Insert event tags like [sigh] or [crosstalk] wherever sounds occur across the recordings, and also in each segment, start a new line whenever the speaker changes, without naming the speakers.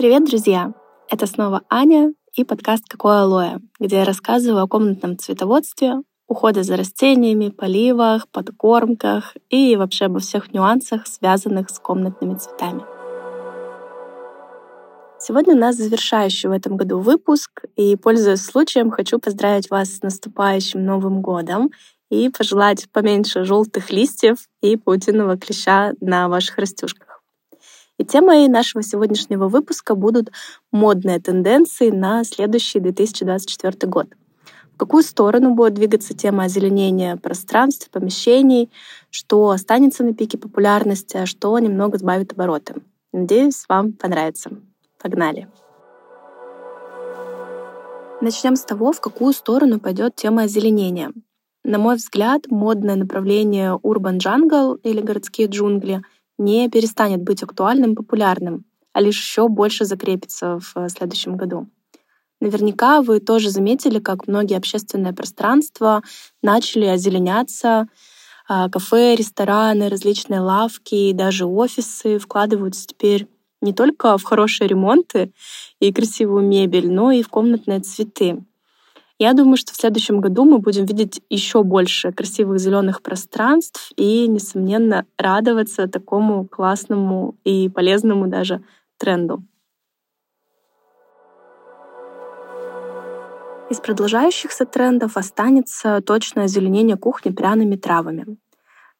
Привет, друзья! Это снова Аня и подкаст «Какое алоэ», где я рассказываю о комнатном цветоводстве, уходе за растениями, поливах, подкормках и вообще обо всех нюансах, связанных с комнатными цветами. Сегодня у нас завершающий в этом году выпуск, и, пользуясь случаем, хочу поздравить вас с наступающим Новым годом и пожелать поменьше желтых листьев и паутинного клеща на ваших растюшках. И темой нашего сегодняшнего выпуска будут модные тенденции на следующий 2024 год. В какую сторону будет двигаться тема озеленения пространств, помещений, что останется на пике популярности, а что немного сбавит обороты. Надеюсь, вам понравится. Погнали! Начнем с того, в какую сторону пойдет тема озеленения. На мой взгляд, модное направление Urban Jungle или городские джунгли — не перестанет быть актуальным, популярным, а лишь еще больше закрепится в э, следующем году. Наверняка вы тоже заметили, как многие общественные пространства начали озеленяться, а, кафе, рестораны, различные лавки и даже офисы вкладываются теперь не только в хорошие ремонты и красивую мебель, но и в комнатные цветы. Я думаю, что в следующем году мы будем видеть еще больше красивых зеленых пространств и, несомненно, радоваться такому классному и полезному даже тренду. Из продолжающихся трендов останется точное озеленение кухни пряными травами.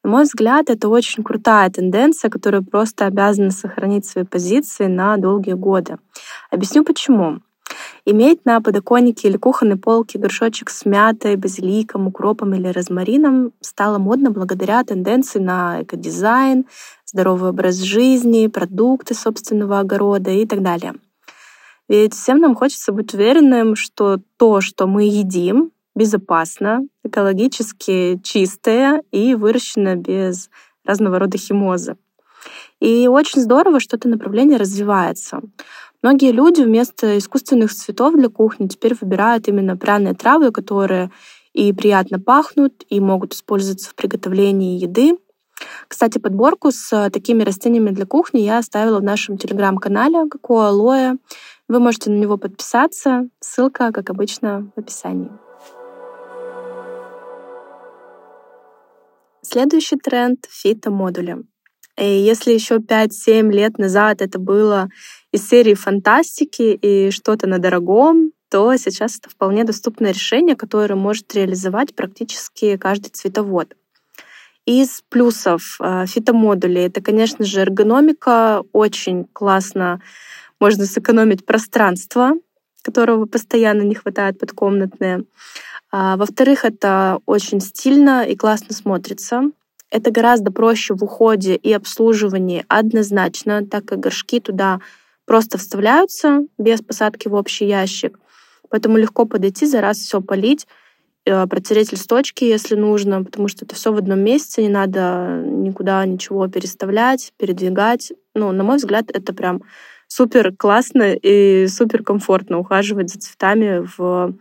На мой взгляд, это очень крутая тенденция, которая просто обязана сохранить свои позиции на долгие годы. Объясню почему. Иметь на подоконнике или кухонной полке горшочек с мятой, базиликом, укропом или розмарином стало модно благодаря тенденции на экодизайн, здоровый образ жизни, продукты собственного огорода и так далее. Ведь всем нам хочется быть уверенным, что то, что мы едим, безопасно, экологически чистое и выращено без разного рода химозы. И очень здорово, что это направление развивается. Многие люди вместо искусственных цветов для кухни теперь выбирают именно пряные травы, которые и приятно пахнут, и могут использоваться в приготовлении еды. Кстати, подборку с такими растениями для кухни я оставила в нашем телеграм-канале «Какое алоэ». Вы можете на него подписаться. Ссылка, как обычно, в описании. Следующий тренд — фитомодули. И если еще 5-7 лет назад это было из серии фантастики и что-то на дорогом, то сейчас это вполне доступное решение, которое может реализовать практически каждый цветовод. Из плюсов э, фитомодулей это, конечно же, эргономика. Очень классно можно сэкономить пространство, которого постоянно не хватает под комнатные. А, во-вторых, это очень стильно и классно смотрится. Это гораздо проще в уходе и обслуживании однозначно, так как горшки туда просто вставляются без посадки в общий ящик. Поэтому легко подойти, за раз все полить, э, протереть листочки, если нужно, потому что это все в одном месте, не надо никуда ничего переставлять, передвигать. Ну, на мой взгляд, это прям супер классно и супер комфортно ухаживать за цветами в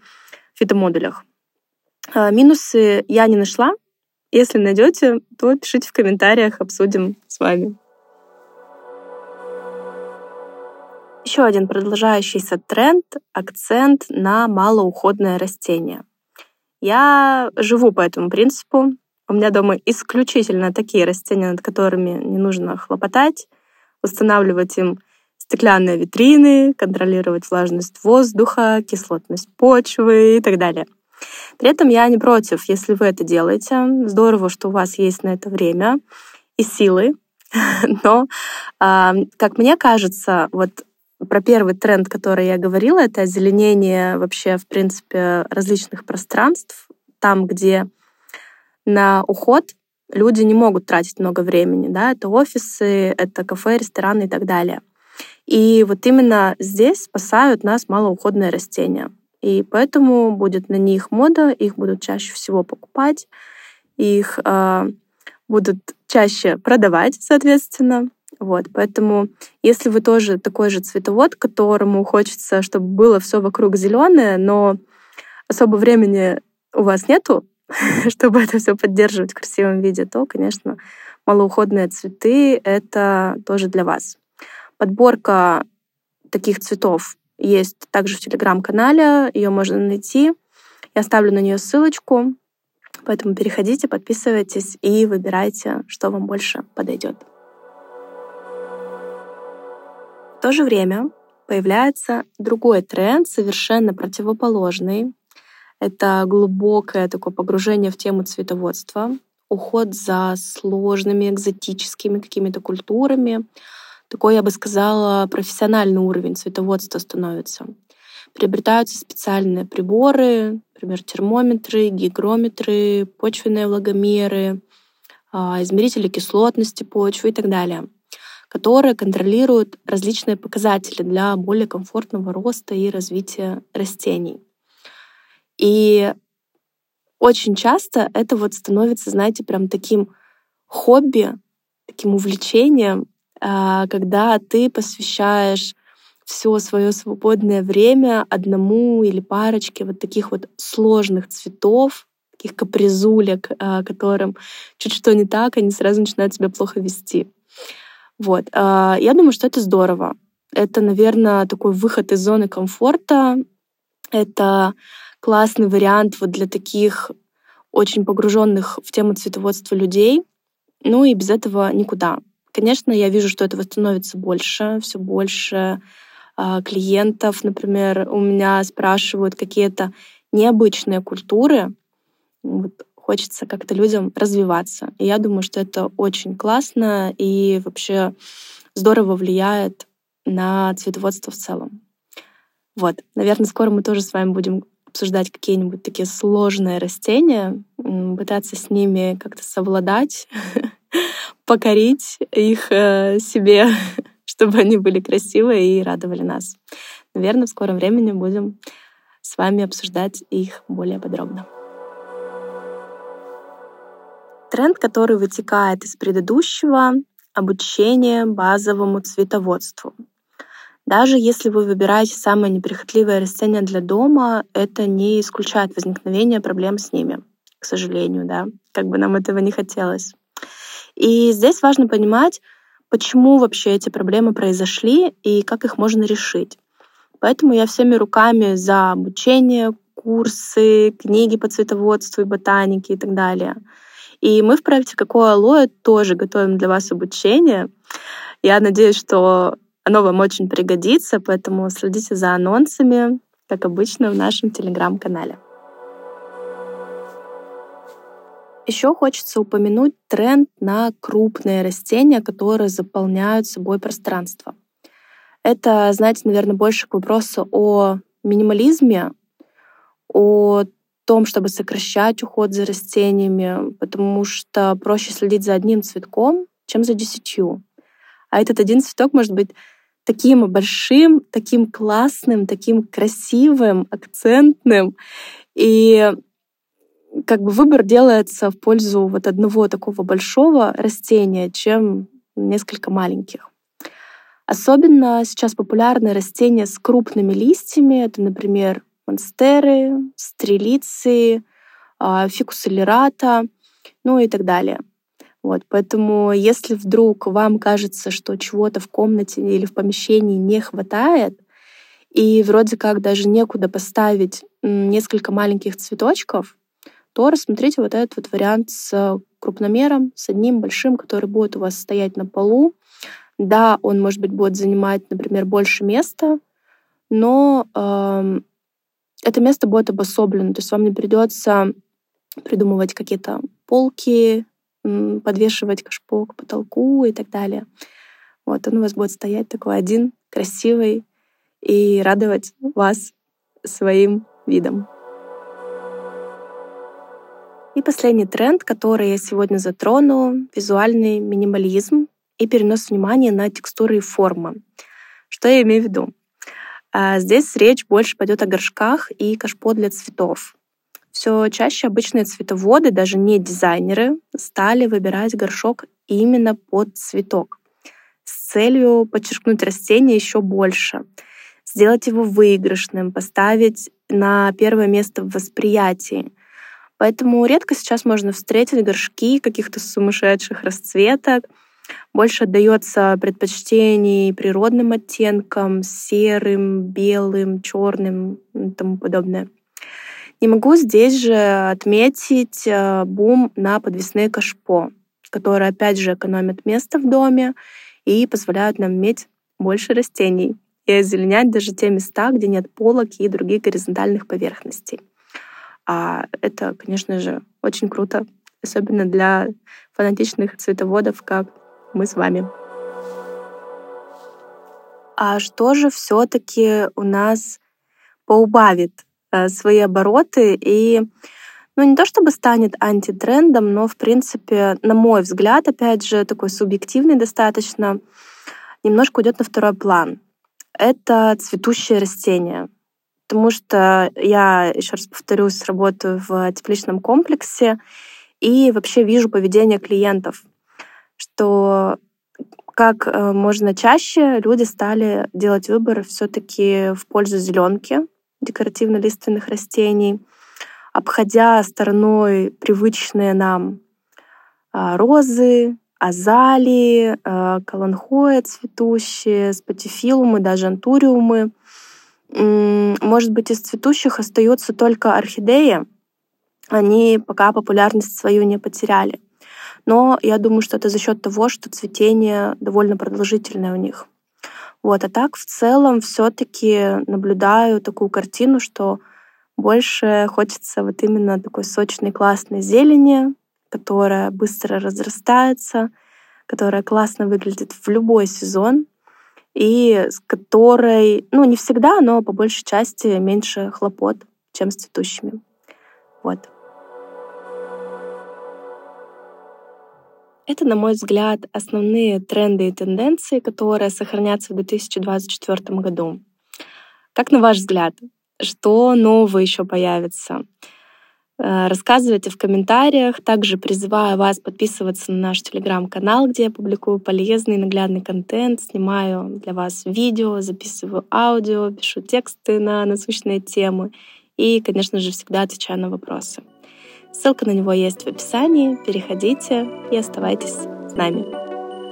фитомодулях. А, минусы я не нашла. Если найдете, то пишите в комментариях, обсудим с вами. Еще один продолжающийся тренд — акцент на малоуходное растение. Я живу по этому принципу. У меня дома исключительно такие растения, над которыми не нужно хлопотать, устанавливать им стеклянные витрины, контролировать влажность воздуха, кислотность почвы и так далее. При этом я не против, если вы это делаете. Здорово, что у вас есть на это время и силы. [laughs] Но, а, как мне кажется, вот про первый тренд, который я говорила, это озеленение вообще, в принципе, различных пространств, там, где на уход люди не могут тратить много времени, да, это офисы, это кафе, рестораны и так далее. И вот именно здесь спасают нас малоуходные растения. И поэтому будет на них мода, их будут чаще всего покупать, их э, будут чаще продавать, соответственно. Вот, поэтому, если вы тоже такой же цветовод, которому хочется, чтобы было все вокруг зеленое, но особо времени у вас нету, [laughs] чтобы это все поддерживать в красивом виде, то, конечно, малоуходные цветы — это тоже для вас. Подборка таких цветов есть также в телеграм-канале, ее можно найти. Я оставлю на нее ссылочку, поэтому переходите, подписывайтесь и выбирайте, что вам больше подойдет. В то же время появляется другой тренд, совершенно противоположный. Это глубокое такое погружение в тему цветоводства, уход за сложными экзотическими какими-то культурами. Такой, я бы сказала, профессиональный уровень цветоводства становится. Приобретаются специальные приборы, например, термометры, гигрометры, почвенные влагомеры, а, измерители кислотности почвы и так далее, которые контролируют различные показатели для более комфортного роста и развития растений. И очень часто это вот становится, знаете, прям таким хобби, таким увлечением, когда ты посвящаешь все свое свободное время одному или парочке вот таких вот сложных цветов, таких капризулек, а, которым чуть что не так, они сразу начинают себя плохо вести. Вот. А, я думаю, что это здорово. Это, наверное, такой выход из зоны комфорта. Это классный вариант вот для таких очень погруженных в тему цветоводства людей. Ну и без этого никуда. Конечно, я вижу, что этого становится больше, все больше э, клиентов, например, у меня спрашивают какие-то необычные культуры. Вот, хочется как-то людям развиваться. И я думаю, что это очень классно и вообще здорово влияет на цветоводство в целом. Вот, наверное, скоро мы тоже с вами будем обсуждать какие-нибудь такие сложные растения, пытаться с ними как-то совладать, [laughs] покорить их э, себе, [laughs] чтобы они были красивые и радовали нас. Наверное, в скором времени будем с вами обсуждать их более подробно. Тренд, который вытекает из предыдущего, обучение базовому цветоводству. Даже если вы выбираете самое неприхотливое растение для дома, это не исключает возникновение проблем с ними, к сожалению, да, как бы нам этого не хотелось. И здесь важно понимать, почему вообще эти проблемы произошли и как их можно решить. Поэтому я всеми руками за обучение, курсы, книги по цветоводству и ботанике и так далее. И мы в проекте «Какое алоэ» тоже готовим для вас обучение. Я надеюсь, что оно вам очень пригодится, поэтому следите за анонсами, как обычно, в нашем телеграм-канале. Еще хочется упомянуть тренд на крупные растения, которые заполняют собой пространство. Это, знаете, наверное, больше к вопросу о минимализме, о том, чтобы сокращать уход за растениями, потому что проще следить за одним цветком, чем за десятью. А этот один цветок может быть таким большим, таким классным, таким красивым, акцентным. И как бы выбор делается в пользу вот одного такого большого растения, чем несколько маленьких. Особенно сейчас популярны растения с крупными листьями. Это, например, монстеры, стрелицы, а, фикус элерата, ну и так далее. Вот, поэтому если вдруг вам кажется, что чего-то в комнате или в помещении не хватает, и вроде как даже некуда поставить несколько маленьких цветочков, то рассмотрите вот этот вот вариант с крупномером, с одним большим, который будет у вас стоять на полу. Да, он, может быть, будет занимать, например, больше места, но э, это место будет обособлено, то есть вам не придется придумывать какие-то полки, подвешивать кашпо к потолку и так далее. Вот он у вас будет стоять такой один, красивый, и радовать вас своим видом. И последний тренд, который я сегодня затрону, визуальный минимализм и перенос внимания на текстуры и формы. Что я имею в виду? А, здесь речь больше пойдет о горшках и кашпо для цветов. Все чаще обычные цветоводы, даже не дизайнеры, стали выбирать горшок именно под цветок с целью подчеркнуть растение еще больше, сделать его выигрышным, поставить на первое место в восприятии. Поэтому редко сейчас можно встретить горшки каких-то сумасшедших расцветок, больше отдается предпочтений природным оттенкам, серым, белым, черным и тому подобное. Не могу здесь же отметить э, бум на подвесные кашпо, которые, опять же, экономят место в доме и позволяют нам иметь больше растений и озеленять даже те места, где нет полок и других горизонтальных поверхностей. А это, конечно же, очень круто, особенно для фанатичных цветоводов, как мы с вами. А что же все-таки у нас поубавит э, свои обороты и ну, не то чтобы станет антитрендом, но, в принципе, на мой взгляд, опять же, такой субъективный достаточно, немножко уйдет на второй план. Это цветущие растения. Потому что я, еще раз повторюсь, работаю в тепличном комплексе и вообще вижу поведение клиентов что как э, можно чаще люди стали делать выбор все-таки в пользу зеленки декоративно-лиственных растений, обходя стороной привычные нам а, розы, азалии, а, каланхоя цветущие, спатифилумы, даже антуриумы. Может быть, из цветущих остаются только орхидеи. Они пока популярность свою не потеряли. Но я думаю, что это за счет того, что цветение довольно продолжительное у них. Вот. А так в целом все-таки наблюдаю такую картину, что больше хочется вот именно такой сочной, классной зелени, которая быстро разрастается, которая классно выглядит в любой сезон, и с которой, ну, не всегда, но по большей части меньше хлопот, чем с цветущими. Вот. Это, на мой взгляд, основные тренды и тенденции, которые сохранятся в 2024 году. Как на ваш взгляд, что нового еще появится? Э, рассказывайте в комментариях. Также призываю вас подписываться на наш телеграм-канал, где я публикую полезный наглядный контент, снимаю для вас видео, записываю аудио, пишу тексты на насущные темы и, конечно же, всегда отвечаю на вопросы. Ссылка на него есть в описании. Переходите и оставайтесь с нами.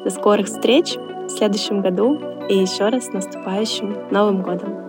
До скорых встреч в следующем году и еще раз с наступающим Новым годом!